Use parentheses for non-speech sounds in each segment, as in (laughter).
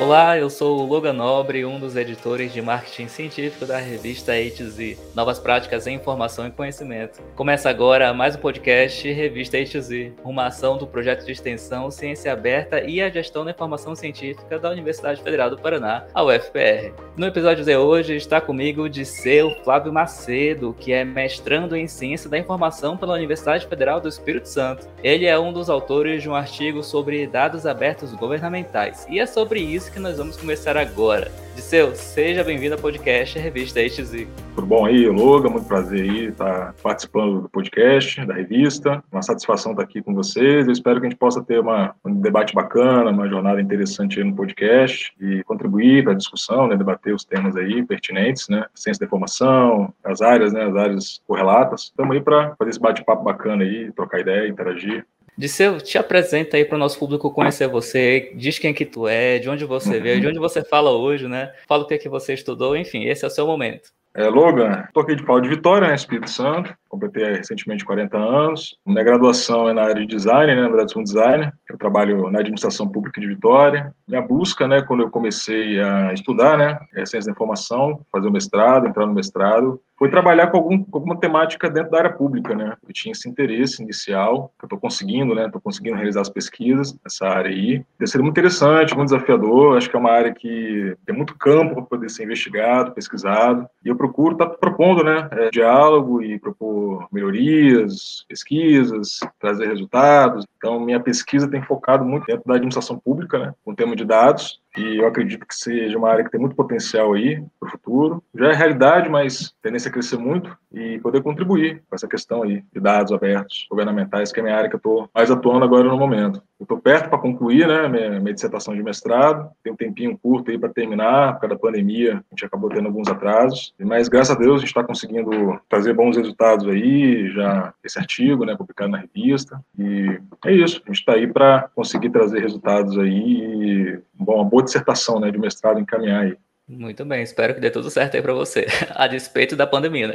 Olá, eu sou o Logan Nobre, um dos editores de marketing científico da revista A2Z, Novas Práticas em Informação e Conhecimento. Começa agora mais um podcast Revista A2Z, uma ação do projeto de extensão Ciência Aberta e a Gestão da Informação Científica da Universidade Federal do Paraná, a UFPR. No episódio de hoje está comigo o Disseu Flávio Macedo, que é mestrando em Ciência da Informação pela Universidade Federal do Espírito Santo. Ele é um dos autores de um artigo sobre dados abertos governamentais, e é sobre isso que nós vamos começar agora. Disseu, seja bem-vindo ao podcast Revista HZ. Tudo bom aí, Loga? Muito prazer aí estar participando do podcast, da revista. Uma satisfação estar aqui com vocês. Eu espero que a gente possa ter uma, um debate bacana, uma jornada interessante aí no podcast e contribuir para a discussão, né, debater os temas aí pertinentes, né, ciência da informação, as áreas, né, as áreas correlatas. Estamos aí para fazer esse bate-papo bacana aí, trocar ideia, interagir. Disseu, te apresenta aí para o nosso público conhecer você, diz quem que tu é, de onde você veio, de onde você fala hoje, né? Fala o que é que você estudou, enfim, esse é o seu momento. É, Logan, estou aqui de Paulo de Vitória, né, Espírito Santo, completei recentemente 40 anos. Minha graduação é na área de design, né, na verdade sou um designer, eu trabalho na administração pública de Vitória. Minha busca, né, quando eu comecei a estudar, né, é ciência da informação, fazer o mestrado, entrar no mestrado, foi trabalhar com, algum, com alguma temática dentro da área pública, né? Eu tinha esse interesse inicial, que eu estou conseguindo, né? Estou conseguindo realizar as pesquisas nessa área aí. Tem sido muito interessante, muito desafiador. Acho que é uma área que tem muito campo para poder ser investigado, pesquisado. E eu procuro estar tá propondo, né? É, diálogo e propor melhorias, pesquisas, trazer resultados. Então, minha pesquisa tem focado muito dentro da administração pública, né? Com o tema de dados e eu acredito que seja uma área que tem muito potencial aí para o futuro. Já é realidade, mas tendência a crescer muito e poder contribuir com essa questão aí de dados abertos, governamentais, que é a minha área que eu estou mais atuando agora no momento. Eu estou perto para concluir, né, minha, minha, dissertação de mestrado, tem um tempinho curto aí para terminar, por causa da pandemia, a gente acabou tendo alguns atrasos, mas graças a Deus a gente está conseguindo trazer bons resultados aí, já esse artigo, né, publicado na revista, e é isso, a gente está aí para conseguir trazer resultados aí e, bom, uma boa dissertação né, de mestrado encaminhar aí. Muito bem, espero que dê tudo certo aí para você, (laughs) a despeito da pandemia, né?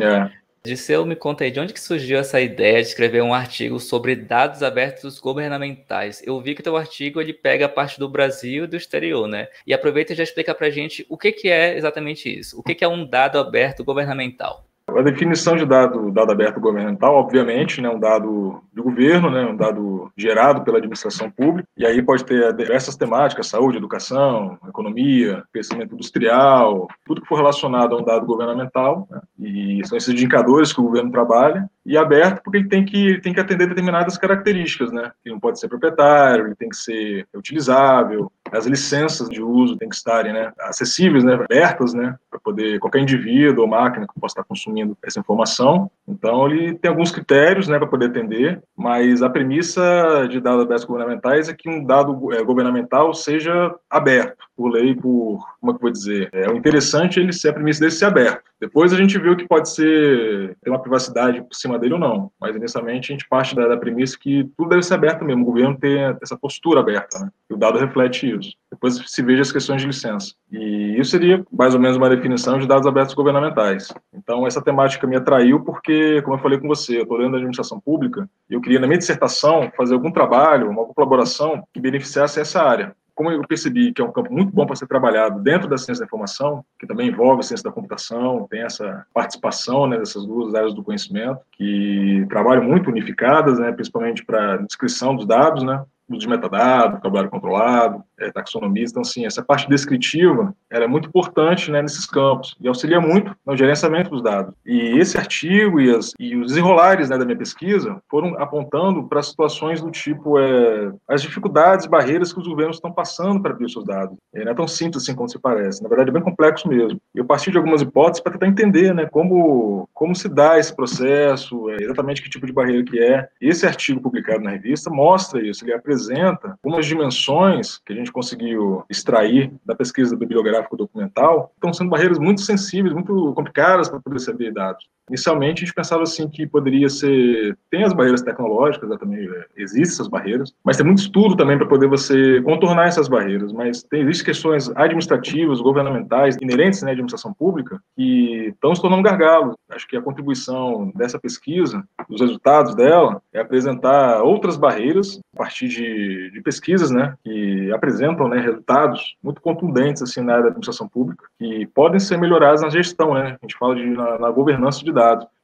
É. Disseu, me conta aí, de onde que surgiu essa ideia de escrever um artigo sobre dados abertos governamentais? Eu vi que teu artigo ele pega a parte do Brasil e do exterior, né? E aproveita e já explica pra gente o que, que é exatamente isso. O que, que é um dado aberto governamental? A definição de dado, dado aberto governamental, obviamente, né, um dado de governo, né, um dado gerado pela administração pública, e aí pode ter diversas temáticas, saúde, educação, economia, crescimento industrial, tudo que for relacionado a um dado governamental, né, e são esses indicadores que o governo trabalha, e aberto porque ele tem que, ele tem que atender determinadas características, né, ele não pode ser proprietário, ele tem que ser utilizável, as licenças de uso têm que estarem né, acessíveis, né, abertas, né, para poder qualquer indivíduo ou máquina que possa estar consumindo essa informação. Então, ele tem alguns critérios né, para poder atender, mas a premissa de dados abertos governamentais é que um dado é, governamental seja aberto, por lei, por, como é que eu vou dizer, é, o interessante é ele ser a premissa dele ser aberto. Depois a gente vê o que pode ser, ter uma privacidade por cima dele ou não, mas inicialmente a gente parte da, da premissa que tudo deve ser aberto mesmo, o governo ter essa postura aberta, né? E o dado reflete isso. Depois se veja as questões de licença. E isso seria mais ou menos uma definição de dados abertos governamentais. Então, essa temática me atraiu porque, como eu falei com você, eu estou dentro da administração pública e eu queria, na minha dissertação, fazer algum trabalho, uma colaboração que beneficiasse essa área como eu percebi que é um campo muito bom para ser trabalhado dentro da ciência da informação, que também envolve a ciência da computação, tem essa participação né, dessas duas áreas do conhecimento, que trabalham muito unificadas, né, principalmente para descrição dos dados, né, de metadados, vocabulário controlado, é, taxonomia. Então, assim, essa parte descritiva ela é muito importante né, nesses campos e auxilia muito no gerenciamento dos dados. E esse artigo e, as, e os desenrolares né, da minha pesquisa foram apontando para situações do tipo é, as dificuldades barreiras que os governos estão passando para abrir os seus dados. É, não é tão simples assim como se parece. Na verdade, é bem complexo mesmo. Eu parti de algumas hipóteses para tentar entender né, como, como se dá esse processo, é, exatamente que tipo de barreira que é. Esse artigo publicado na revista mostra isso. Ele apresenta algumas dimensões que a gente gente conseguiu extrair da pesquisa bibliográfica documental, estão sendo barreiras muito sensíveis, muito complicadas para poder saber dados. Inicialmente a gente pensava assim que poderia ser, tem as barreiras tecnológicas, né, também é, existem essas barreiras, mas tem muito estudo também para poder você contornar essas barreiras, mas tem, existem questões administrativas, governamentais, inerentes né, à administração pública, que estão se tornando gargalos. Acho que a contribuição dessa pesquisa, os resultados dela, é apresentar outras barreiras a partir de, de pesquisas, né, que apresentam né, resultados muito contundentes assim na área da administração pública, que podem ser melhoradas na gestão, né? A gente fala de na, na governança de dados.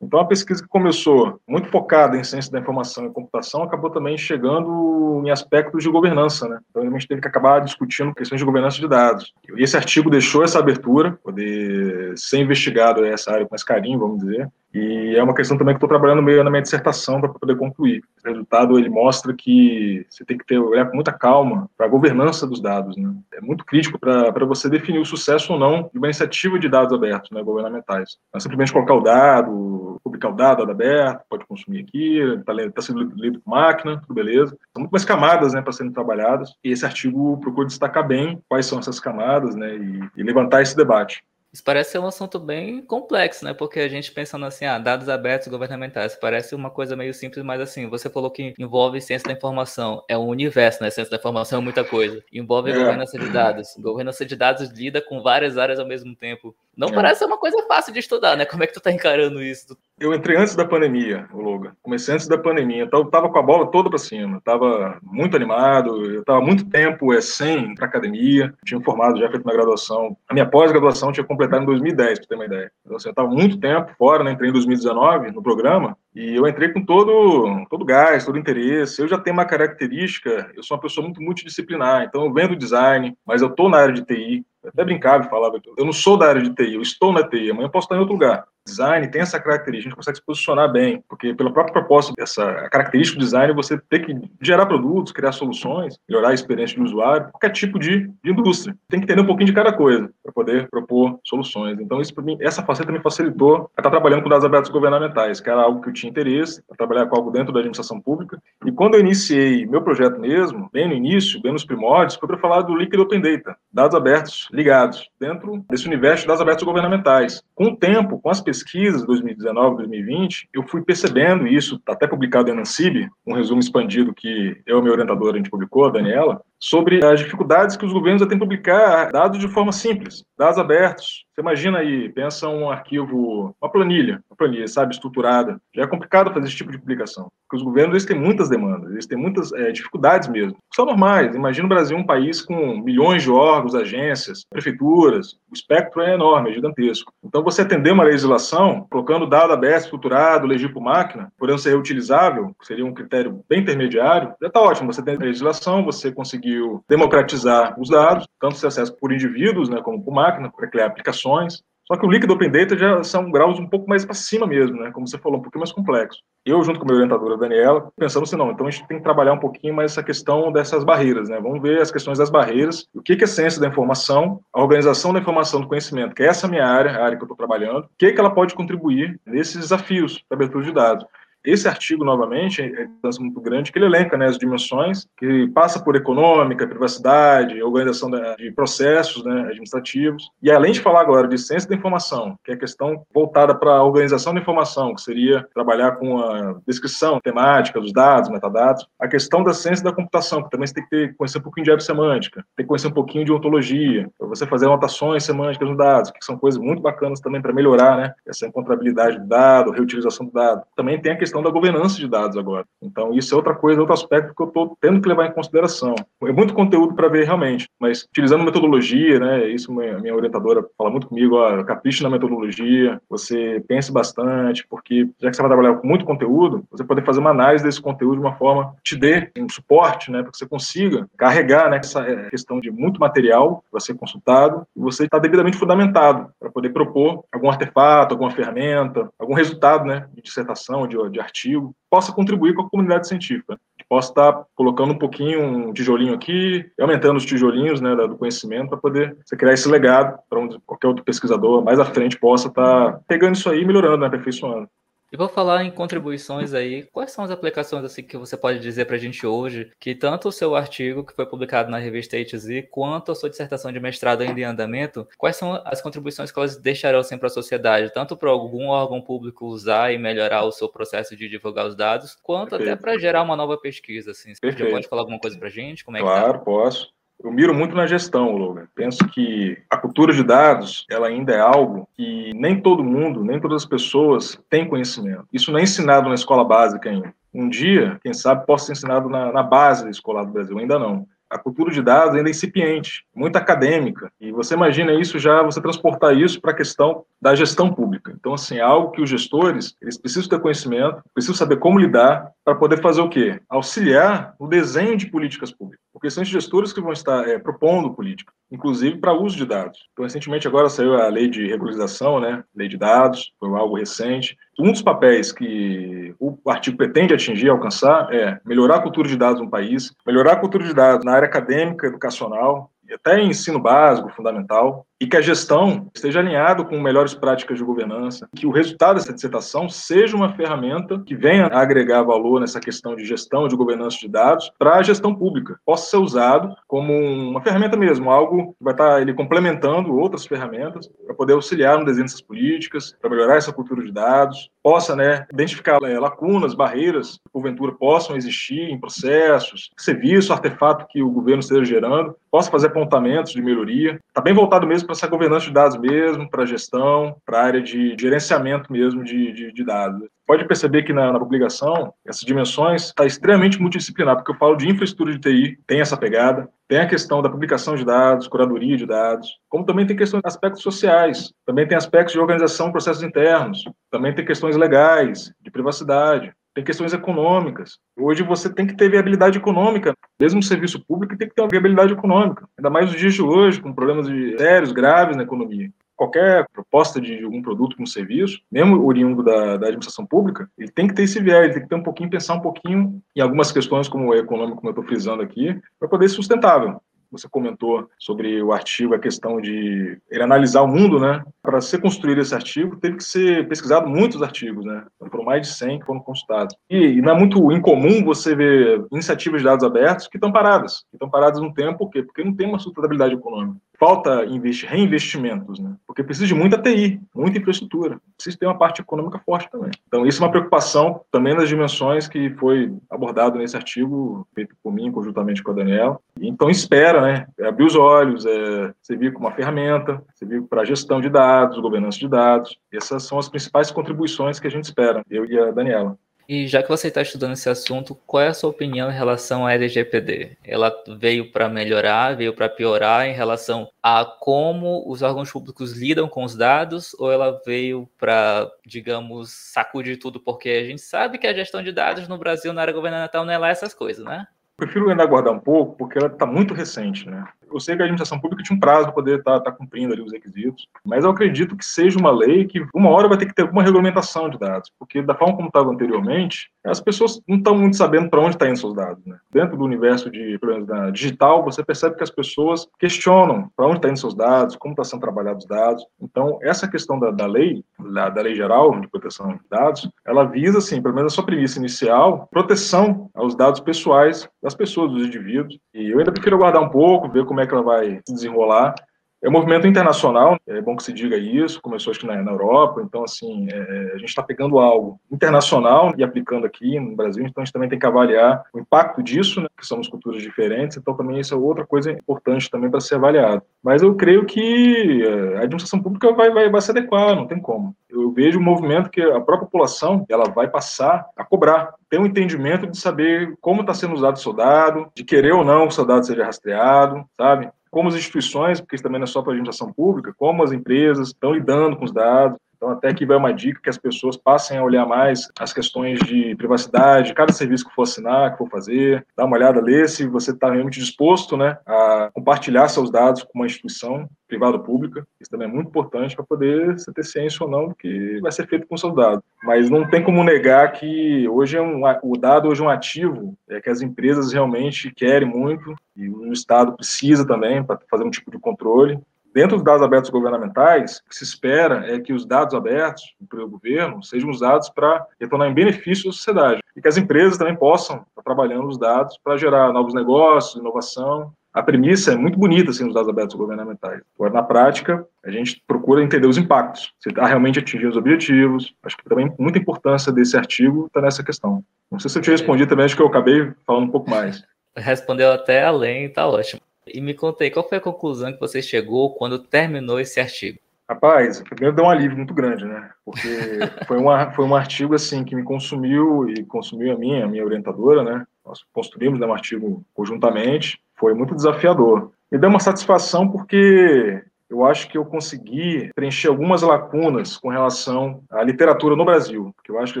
Então, a pesquisa que começou muito focada em ciência da informação e computação acabou também chegando em aspectos de governança, né? Então, a gente teve que acabar discutindo questões de governança de dados. E esse artigo deixou essa abertura, poder ser investigado essa área com mais carinho, vamos dizer, e é uma questão também que estou trabalhando meio na minha dissertação para poder concluir. O resultado ele mostra que você tem que ter olhar com muita calma para a governança dos dados. Né? É muito crítico para você definir o sucesso ou não de uma iniciativa de dados abertos, né, governamentais. Não é simplesmente colocar o dado, publicar o dado, dado aberto, pode consumir aqui, está tá sendo lido por máquina, tudo beleza. São muito mais camadas né, para serem trabalhadas e esse artigo procura destacar bem quais são essas camadas né, e, e levantar esse debate. Isso parece ser um assunto bem complexo, né? Porque a gente pensando assim, ah, dados abertos governamentais, parece uma coisa meio simples, mas assim, você falou que envolve ciência da informação, é um universo, né? Ciência da informação é muita coisa. Envolve é. governança de dados. Governança de dados lida com várias áreas ao mesmo tempo. Não é. parece ser uma coisa fácil de estudar, né? Como é que tu tá encarando isso? Eu entrei antes da pandemia, o Logan. Comecei antes da pandemia, então eu tava com a bola toda para cima, tava muito animado, eu tava muito tempo é, sem para academia, tinha formado, já feito minha graduação. A minha pós-graduação tinha completado em 2010, para ter uma ideia. Então, assim, eu tava muito tempo fora, né? Entrei em 2019 no programa, e eu entrei com todo, todo gás, todo interesse. Eu já tenho uma característica, eu sou uma pessoa muito multidisciplinar, então eu vendo design, mas eu estou na área de TI. Eu até brincava e falava, eu não sou da área de TI, eu estou na TI, amanhã eu posso estar em outro lugar design tem essa característica, a gente consegue se posicionar bem, porque pela própria proposta dessa característica do design, você tem que gerar produtos, criar soluções, melhorar a experiência do usuário, qualquer tipo de, de indústria. Tem que entender um pouquinho de cada coisa para poder propor soluções. Então, isso mim, essa faceta me facilitou a estar trabalhando com dados abertos governamentais, que era algo que eu tinha interesse, a trabalhar com algo dentro da administração pública. E quando eu iniciei meu projeto mesmo, bem no início, bem nos primórdios, foi para falar do Liquid Open Data, dados abertos ligados, dentro desse universo de dados abertos governamentais. Com o tempo, com as pesquisas de 2019, 2020, eu fui percebendo isso, está até publicado no NCIB, um resumo expandido que eu e minha orientadora a gente publicou, a Daniela, sobre as dificuldades que os governos têm publicar dados de forma simples, dados abertos. Você imagina aí, pensa um arquivo, uma planilha, uma planilha, sabe, estruturada. Já é complicado fazer esse tipo de publicação, porque os governos eles têm muitas demandas, eles têm muitas é, dificuldades mesmo. São normais. Imagina o Brasil um país com milhões de órgãos, agências, prefeituras. O espectro é enorme, é gigantesco. Então, você atender uma legislação, colocando dado aberto, estruturado, legível por máquina, podendo ser reutilizável, seria um critério bem intermediário, já está ótimo. Você tem legislação, você conseguir conseguiu democratizar os dados, tanto se acesso por indivíduos, né, como por máquina, para criar aplicações. Só que o líquido Open Data já são graus um pouco mais para cima mesmo, né? Como você falou, um pouquinho mais complexo. Eu, junto com a minha orientadora, Daniela, pensamos assim, não, então a gente tem que trabalhar um pouquinho mais essa questão dessas barreiras, né? Vamos ver as questões das barreiras, o que é a ciência da informação, a organização da informação do conhecimento, que é essa minha área, a área que eu estou trabalhando, o que, é que ela pode contribuir nesses desafios da abertura de dados. Esse artigo, novamente, é um muito grande, que ele elenca né, as dimensões, que passa por econômica, privacidade, organização de processos né, administrativos. E além de falar agora de ciência da informação, que é a questão voltada para a organização da informação, que seria trabalhar com a descrição temática dos dados, metadados, a questão da ciência da computação, que também você tem que ter, conhecer um pouquinho de semântica, tem que conhecer um pouquinho de ontologia, para você fazer anotações semânticas nos dados, que são coisas muito bacanas também para melhorar né, essa encontrabilidade do dado, reutilização do dado. Também tem a questão questão da governança de dados agora. Então, isso é outra coisa, outro aspecto que eu estou tendo que levar em consideração. É muito conteúdo para ver realmente, mas utilizando metodologia, né? Isso minha, minha orientadora fala muito comigo, ó, na metodologia, você pense bastante, porque já que você vai trabalhar com muito conteúdo, você pode fazer uma análise desse conteúdo de uma forma que te dê um suporte, né? Para que você consiga carregar, né? Essa é, questão de muito material para ser consultado e você está devidamente fundamentado para poder propor algum artefato, alguma ferramenta, algum resultado, né? De dissertação, de, de artigo, possa contribuir com a comunidade científica. Possa estar colocando um pouquinho, um tijolinho aqui, aumentando os tijolinhos né, do conhecimento para poder você criar esse legado para onde qualquer outro pesquisador mais à frente possa estar pegando isso aí e melhorando, né, aperfeiçoando. E vou falar em contribuições aí, quais são as aplicações assim que você pode dizer para a gente hoje, que tanto o seu artigo que foi publicado na revista HZ, quanto a sua dissertação de mestrado ainda em andamento, quais são as contribuições que elas deixarão assim para a sociedade, tanto para algum órgão público usar e melhorar o seu processo de divulgar os dados, quanto Perfeito. até para gerar uma nova pesquisa, assim. Você pode falar alguma coisa para a gente? Como é claro, que tá? posso. Eu miro muito na gestão, Logan. Penso que a cultura de dados, ela ainda é algo que nem todo mundo, nem todas as pessoas têm conhecimento. Isso não é ensinado na escola básica ainda. Um dia, quem sabe, possa ser ensinado na, na base da escola do Brasil, ainda não a cultura de dados ainda é incipiente, muito acadêmica. E você imagina isso já, você transportar isso para a questão da gestão pública. Então, assim, é algo que os gestores, eles precisam ter conhecimento, precisam saber como lidar para poder fazer o quê? Auxiliar no desenho de políticas públicas. Porque são os gestores que vão estar é, propondo política, inclusive para uso de dados. Então, recentemente agora saiu a lei de regularização, né? Lei de dados, foi algo recente. Um dos papéis que o artigo pretende atingir, alcançar, é melhorar a cultura de dados no país, melhorar a cultura de dados na área acadêmica, educacional, até ensino básico, fundamental, e que a gestão esteja alinhado com melhores práticas de governança, que o resultado dessa dissertação seja uma ferramenta que venha a agregar valor nessa questão de gestão de governança de dados para a gestão pública, possa ser usado como uma ferramenta mesmo, algo que vai estar ele complementando outras ferramentas para poder auxiliar no desenho dessas políticas, para melhorar essa cultura de dados, possa né, identificar é, lacunas, barreiras que porventura possam existir em processos, serviço, artefato que o governo esteja gerando, possa fazer apontamentos de melhoria. Está bem voltado mesmo para essa governança de dados mesmo, para gestão, para a área de gerenciamento mesmo de, de, de dados. Pode perceber que na, na publicação, essas dimensões está extremamente multidisciplinar, porque eu falo de infraestrutura de TI, tem essa pegada, tem a questão da publicação de dados, curadoria de dados, como também tem questões de aspectos sociais, também tem aspectos de organização processos internos, também tem questões legais, de privacidade, tem questões econômicas. Hoje você tem que ter viabilidade econômica, mesmo serviço público tem que ter uma viabilidade econômica, ainda mais nos dias de hoje, com problemas sérios, graves na economia. Qualquer proposta de algum produto, um serviço, mesmo oriundo da, da administração pública, ele tem que ter esse viés, ele tem que ter um pouquinho, pensar um pouquinho em algumas questões, como o econômico, como eu estou frisando aqui, para poder ser sustentável você comentou sobre o artigo, a questão de ele analisar o mundo, né? Para ser construído esse artigo, teve que ser pesquisado muitos artigos, né? Foram mais de 100 que foram consultados. E, e não é muito incomum você ver iniciativas de dados abertos que estão paradas. Que estão paradas no tempo, por quê? Porque não tem uma sustentabilidade econômica falta reinvestimentos, né? porque precisa de muita TI, muita infraestrutura, precisa ter uma parte econômica forte também. Então, isso é uma preocupação também das dimensões que foi abordado nesse artigo feito por mim, conjuntamente com a Daniela. Então, espera, né? É abrir os olhos, é servir como uma ferramenta, servir para gestão de dados, governança de dados. Essas são as principais contribuições que a gente espera, eu e a Daniela. E já que você está estudando esse assunto, qual é a sua opinião em relação à LGPD? Ela veio para melhorar, veio para piorar em relação a como os órgãos públicos lidam com os dados, ou ela veio para, digamos, sacudir tudo? Porque a gente sabe que a gestão de dados no Brasil, na área governamental, não é lá essas coisas, né? Prefiro ainda aguardar um pouco, porque ela está muito recente, né? Eu sei que a administração pública tinha um prazo para poder estar tá, tá cumprindo ali os requisitos, mas eu acredito que seja uma lei que uma hora vai ter que ter alguma regulamentação de dados, porque da forma como estava anteriormente, as pessoas não estão muito sabendo para onde estão tá indo seus dados. Né? Dentro do universo de da digital, você percebe que as pessoas questionam para onde estão tá indo seus dados, como estão sendo trabalhados os dados. Então, essa questão da, da lei, da, da, lei geral de proteção de dados, ela visa, assim, pelo menos a sua premissa inicial, proteção aos dados pessoais das pessoas, dos indivíduos. E eu ainda prefiro aguardar um pouco, ver como como é que ela vai se desenrolar. É um movimento internacional, é bom que se diga isso, começou acho que na, na Europa, então, assim, é, a gente está pegando algo internacional e aplicando aqui no Brasil, então a gente também tem que avaliar o impacto disso, né, que somos culturas diferentes, então também isso é outra coisa importante também para ser avaliado. Mas eu creio que é, a administração pública vai, vai, vai se adequar, não tem como. Eu vejo um movimento que a própria população ela vai passar a cobrar, ter um entendimento de saber como está sendo usado o soldado, de querer ou não que o soldado seja rastreado, sabe? Como as instituições, porque isso também não é só para a administração pública, como as empresas estão lidando com os dados. Então, até aqui vai uma dica que as pessoas passem a olhar mais as questões de privacidade, cada serviço que for assinar, que for fazer, dá uma olhada, ler se você está realmente disposto né, a compartilhar seus dados com uma instituição privada ou pública. Isso também é muito importante para poder você ter ciência ou não que vai ser feito com seus dados. Mas não tem como negar que hoje é um, o dado hoje é um ativo é que as empresas realmente querem muito e o Estado precisa também para fazer um tipo de controle. Dentro dos dados abertos governamentais, o que se espera é que os dados abertos pelo governo sejam usados para retornar em benefício da sociedade e que as empresas também possam estar trabalhando os dados para gerar novos negócios, inovação. A premissa é muito bonita, assim, os dados abertos governamentais. Agora, na prática, a gente procura entender os impactos, se está realmente atingindo os objetivos. Acho que também muita importância desse artigo está nessa questão. Não sei se eu te respondi também, acho que eu acabei falando um pouco mais. (laughs) Respondeu até além, tá ótimo. E me contei, qual foi a conclusão que você chegou quando terminou esse artigo? Rapaz, primeiro deu um alívio muito grande, né? Porque (laughs) foi, uma, foi um artigo, assim, que me consumiu e consumiu a minha, a minha orientadora, né? Nós construímos né, um artigo conjuntamente, foi muito desafiador. Me deu uma satisfação porque eu acho que eu consegui preencher algumas lacunas com relação à literatura no Brasil, porque eu acho que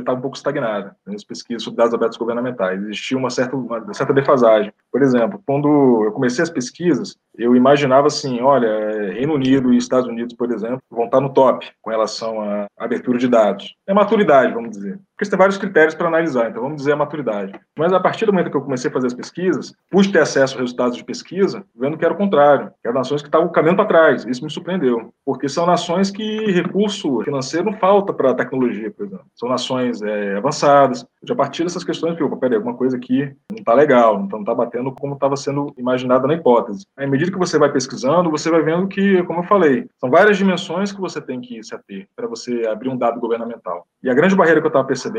estava um pouco estagnada nas pesquisas sobre dados abertos governamentais. Existia uma certa, uma certa defasagem. Por exemplo, quando eu comecei as pesquisas, eu imaginava assim, olha, Reino Unido e Estados Unidos, por exemplo, vão estar no top com relação à abertura de dados. É maturidade, vamos dizer. Porque você tem vários critérios para analisar, então vamos dizer a maturidade. Mas a partir do momento que eu comecei a fazer as pesquisas, pude ter acesso aos resultados de pesquisa, vendo que era o contrário, que eram nações que estavam caminhando para trás. Isso me surpreendeu, porque são nações que recurso financeiro não falta para a tecnologia, por exemplo. São nações é, avançadas. Já partir dessas questões, eu, peraí, alguma coisa aqui não está legal, não está batendo como estava sendo imaginado na hipótese. À medida que você vai pesquisando, você vai vendo que, como eu falei, são várias dimensões que você tem que se ater para você abrir um dado governamental. E a grande barreira que eu estava percebendo,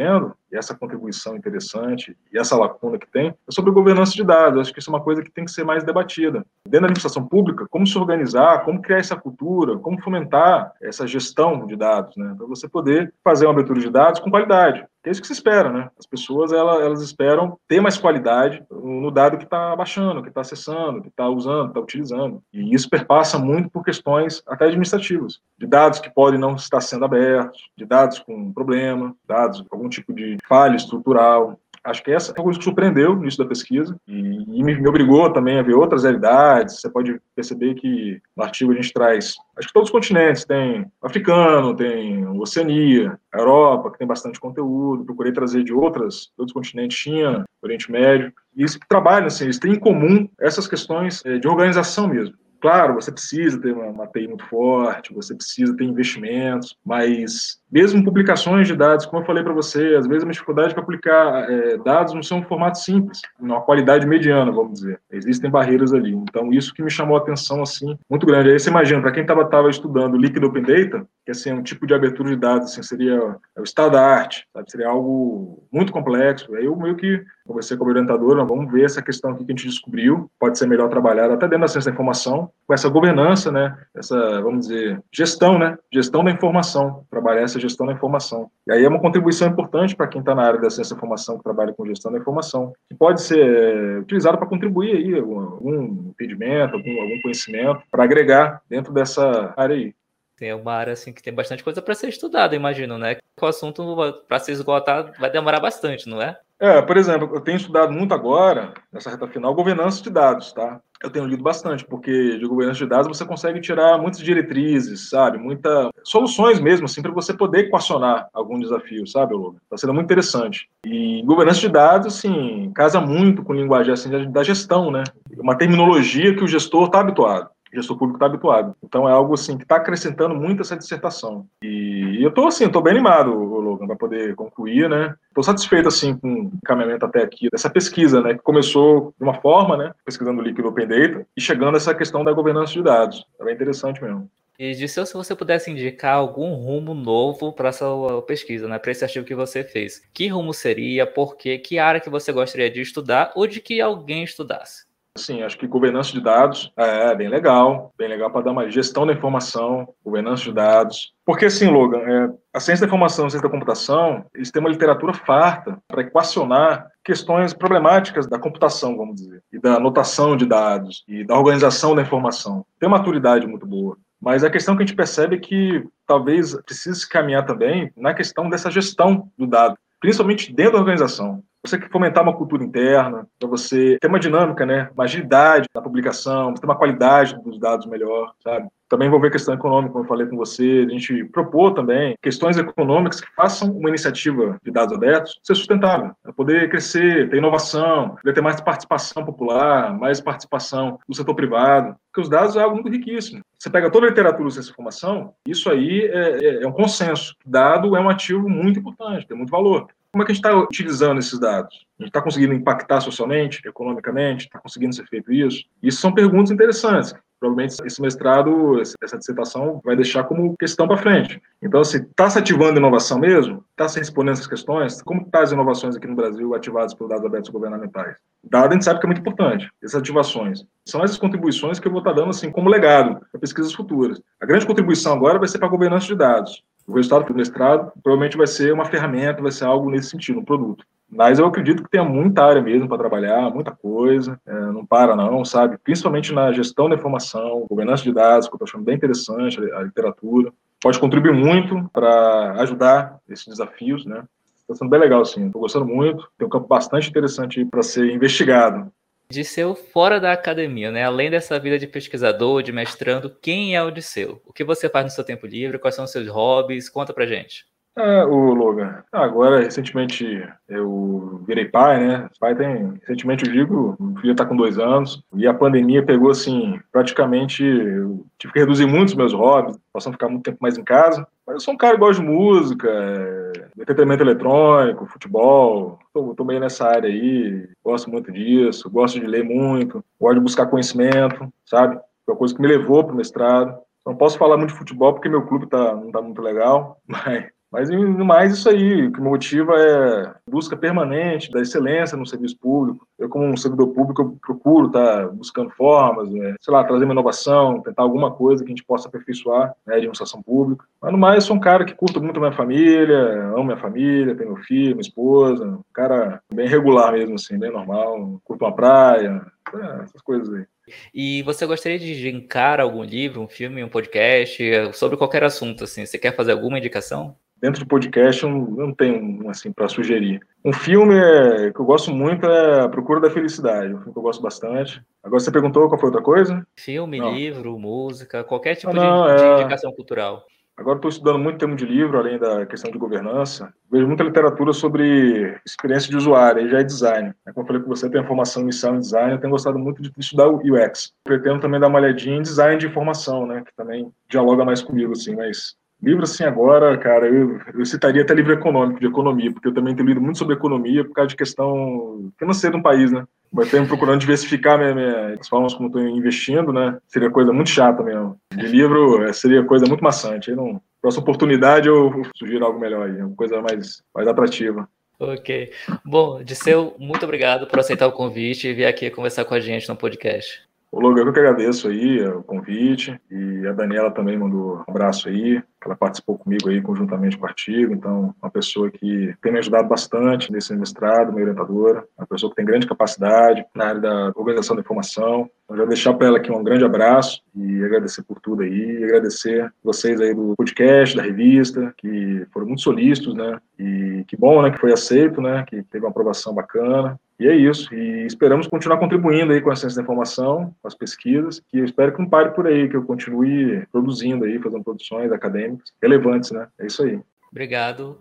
e essa contribuição interessante, e essa lacuna que tem, é sobre governança de dados. Acho que isso é uma coisa que tem que ser mais debatida. Dentro da administração pública, como se organizar, como criar essa cultura, como fomentar essa gestão de dados, né? Para você poder fazer uma abertura de dados com qualidade. Que é isso que se espera, né? As pessoas elas, elas esperam ter mais qualidade no dado que está baixando, que está acessando, que está usando, está utilizando. E isso perpassa muito por questões até administrativas, de dados que podem não estar sendo abertos, de dados com problema, dados com algum tipo de falha estrutural. Acho que essa é uma coisa que surpreendeu no início da pesquisa e, e me, me, obrigou também a ver outras realidades. Você pode perceber que no artigo a gente traz, acho que todos os continentes, tem africano, tem Oceania, Europa, que tem bastante conteúdo. Procurei trazer de outras, outros continentes, China, Oriente Médio. E eles trabalham, assim, eles têm em comum essas questões é, de organização mesmo. Claro, você precisa ter uma, uma TI muito forte, você precisa ter investimentos, mas mesmo publicações de dados, como eu falei para você, às vezes a dificuldade para publicar é, dados não são um formato simples, uma qualidade mediana, vamos dizer. Existem barreiras ali. Então, isso que me chamou a atenção, assim, muito grande. Aí você imagina, para quem estava estudando Liquid Open Data, que assim, é um tipo de abertura de dados, assim, seria o estado da arte, sabe? seria algo muito complexo. Aí eu meio que conversei com a orientadora, vamos ver essa questão aqui que a gente descobriu, pode ser melhor trabalhada até dentro da ciência da informação, com essa governança, né, essa, vamos dizer, gestão, né, gestão da informação, trabalhar essa gestão da informação. E aí é uma contribuição importante para quem está na área da ciência da informação, que trabalha com gestão da informação, que pode ser é, utilizado para contribuir aí, algum, algum entendimento, algum, algum conhecimento, para agregar dentro dessa área aí. Tem uma área assim que tem bastante coisa para ser estudada, imagino, né? O assunto para se esgotar vai demorar bastante, não é? É, por exemplo, eu tenho estudado muito agora, nessa reta final, governança de dados, tá? Eu tenho lido bastante, porque de governança de dados você consegue tirar muitas diretrizes, sabe? Muitas soluções mesmo, assim, para você poder equacionar algum desafio, sabe, Logan? Está sendo muito interessante. E governança de dados, assim, casa muito com linguagem assim, da gestão, né? Uma terminologia que o gestor está habituado o gestor público está habituado. Então é algo assim que está acrescentando muito essa dissertação. E eu estou assim, estou bem animado, Logan, para poder concluir, né? Estou satisfeito assim com o encaminhamento até aqui dessa pesquisa, né? Que começou de uma forma, né? Pesquisando líquido Open Data e chegando a essa questão da governança de dados. É bem interessante mesmo. E disse se você pudesse indicar algum rumo novo para essa pesquisa, né, para esse artigo que você fez. Que rumo seria? Por quê? Que área que você gostaria de estudar ou de que alguém estudasse? Sim, acho que governança de dados é bem legal, bem legal para dar uma gestão da informação, governança de dados. Porque, assim, Logan, é, a ciência da informação e a ciência da computação, eles têm uma literatura farta para equacionar questões problemáticas da computação, vamos dizer, e da anotação de dados, e da organização da informação. Tem uma maturidade muito boa. Mas a questão que a gente percebe é que talvez precise caminhar também na questão dessa gestão do dado, principalmente dentro da organização você quer fomentar uma cultura interna, para você ter uma dinâmica, né, uma agilidade na publicação, ter uma qualidade dos dados melhor, sabe? Também envolver questão econômica, como eu falei com você, a gente propor também questões econômicas que façam uma iniciativa de dados abertos ser sustentável, poder crescer, ter inovação, poder ter mais participação popular, mais participação do setor privado, porque os dados é algo muito riquíssimo. Você pega toda a literatura dessa informação, isso aí é, é, é um consenso. Dado é um ativo muito importante, tem muito valor. Como é que a gente está utilizando esses dados? A gente está conseguindo impactar socialmente, economicamente? Está conseguindo ser feito isso? Isso são perguntas interessantes. Provavelmente esse mestrado, essa dissertação, vai deixar como questão para frente. Então, assim, está se ativando inovação mesmo? Está se respondendo essas questões? Como estão tá as inovações aqui no Brasil ativadas por dados abertos governamentais? Dado a gente sabe que é muito importante, essas ativações. São essas contribuições que eu vou estar tá dando assim como legado para pesquisas futuras. A grande contribuição agora vai ser para a governança de dados. O resultado do mestrado provavelmente vai ser uma ferramenta, vai ser algo nesse sentido, um produto. Mas eu acredito que tem muita área mesmo para trabalhar, muita coisa, é, não para não, sabe? Principalmente na gestão da informação, governança de dados, que eu estou achando bem interessante, a literatura. Pode contribuir muito para ajudar esses desafios, né? Está sendo bem legal, sim. Estou gostando muito. Tem um campo bastante interessante para ser investigado Disseu fora da academia, né? Além dessa vida de pesquisador, de mestrando, quem é o Disseu? O que você faz no seu tempo livre? Quais são os seus hobbies? Conta pra gente. É, o Logan, agora recentemente eu virei pai, né? Pai tem, recentemente eu digo, o filho está com dois anos e a pandemia pegou assim, praticamente, eu tive que reduzir muito os meus hobbies, passando a ficar muito tempo mais em casa. Mas eu sou um cara que gosta de música, é, entretenimento eletrônico, futebol, tô, tô meio nessa área aí, gosto muito disso, gosto de ler muito, gosto de buscar conhecimento, sabe? Foi uma coisa que me levou para o mestrado. Não posso falar muito de futebol porque meu clube tá, não está muito legal, (laughs) mas mas, no mais, isso aí, o que me motiva é busca permanente da excelência no serviço público. Eu, como um servidor público, eu procuro estar tá buscando formas, né, sei lá, trazer uma inovação, tentar alguma coisa que a gente possa aperfeiçoar né, de administração pública. Mas, no mais, sou um cara que curto muito a minha família, amo minha família, tenho meu filho, minha esposa, um cara bem regular mesmo, assim, bem normal, curto uma praia, é, essas coisas aí. E você gostaria de indicar algum livro, um filme, um podcast, sobre qualquer assunto, assim? Você quer fazer alguma indicação? Dentro do podcast eu não tenho assim para sugerir. Um filme é, que eu gosto muito é A Procura da Felicidade, um filme que eu gosto bastante. Agora você perguntou qual foi outra coisa? Filme, não. livro, música, qualquer tipo ah, não, de, é... de, indicação cultural. Agora estou estudando muito termo de livro, além da questão de governança. Vejo muita literatura sobre experiência de usuário, e já é design. Como eu falei com você, tem formação inicial em design, eu tenho gostado muito de estudar o UX. Pretendo também dar uma olhadinha em design de informação, né, que também dialoga mais comigo, assim, mas Livro, assim, agora, cara, eu, eu, citaria até livro econômico, de economia, porque eu também tenho lido muito sobre economia por causa de questão financeira do país, né? Mas tenho procurando diversificar minha, minha, as formas como estou investindo, né? Seria coisa muito chata mesmo. De livro é, seria coisa muito maçante. Aí não, próxima oportunidade eu sugiro algo melhor aí, uma coisa mais, mais atrativa. Ok. Bom, Disseu, muito obrigado por aceitar o convite e vir aqui conversar com a gente no podcast. Ô, Logan, eu que agradeço aí o convite e a Daniela também mandou um abraço aí ela participou comigo aí conjuntamente com o artigo, então uma pessoa que tem me ajudado bastante nesse mestrado, minha orientadora, uma pessoa que tem grande capacidade na área da organização da informação. Então, já deixar para ela aqui um grande abraço e agradecer por tudo aí, e agradecer vocês aí do podcast, da revista, que foram muito solícitos, né? E que bom, né, que foi aceito, né, que teve uma aprovação bacana. E é isso. E esperamos continuar contribuindo aí com a ciência da informação, com as pesquisas, que eu espero que não pare por aí, que eu continue produzindo aí, fazendo produções acadêmicas relevantes, né? É isso aí. Obrigado.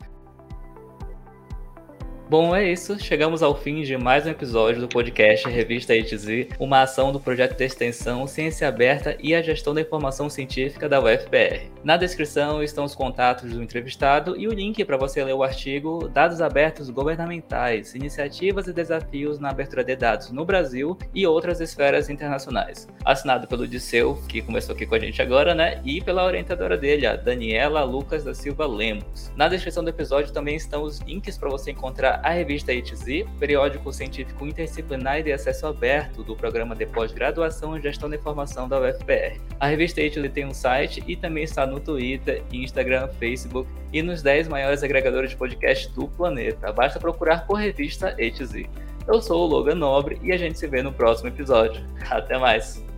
Bom, é isso. Chegamos ao fim de mais um episódio do podcast Revista ITZ, uma ação do projeto de extensão Ciência Aberta e a Gestão da Informação Científica da UFPR. Na descrição estão os contatos do entrevistado e o link para você ler o artigo Dados Abertos Governamentais, Iniciativas e Desafios na Abertura de Dados no Brasil e outras esferas internacionais. Assinado pelo Disseu, que começou aqui com a gente agora, né? E pela orientadora dele, a Daniela Lucas da Silva Lemos. Na descrição do episódio também estão os links para você encontrar a revista ITZ, periódico científico interdisciplinar e de acesso aberto do programa de pós-graduação em gestão da informação da UFPR. A revista ITZ tem um site e também está no Twitter, Instagram, Facebook e nos 10 maiores agregadores de podcast do planeta. Basta procurar por revista ITZ. Eu sou o Logan Nobre e a gente se vê no próximo episódio. Até mais!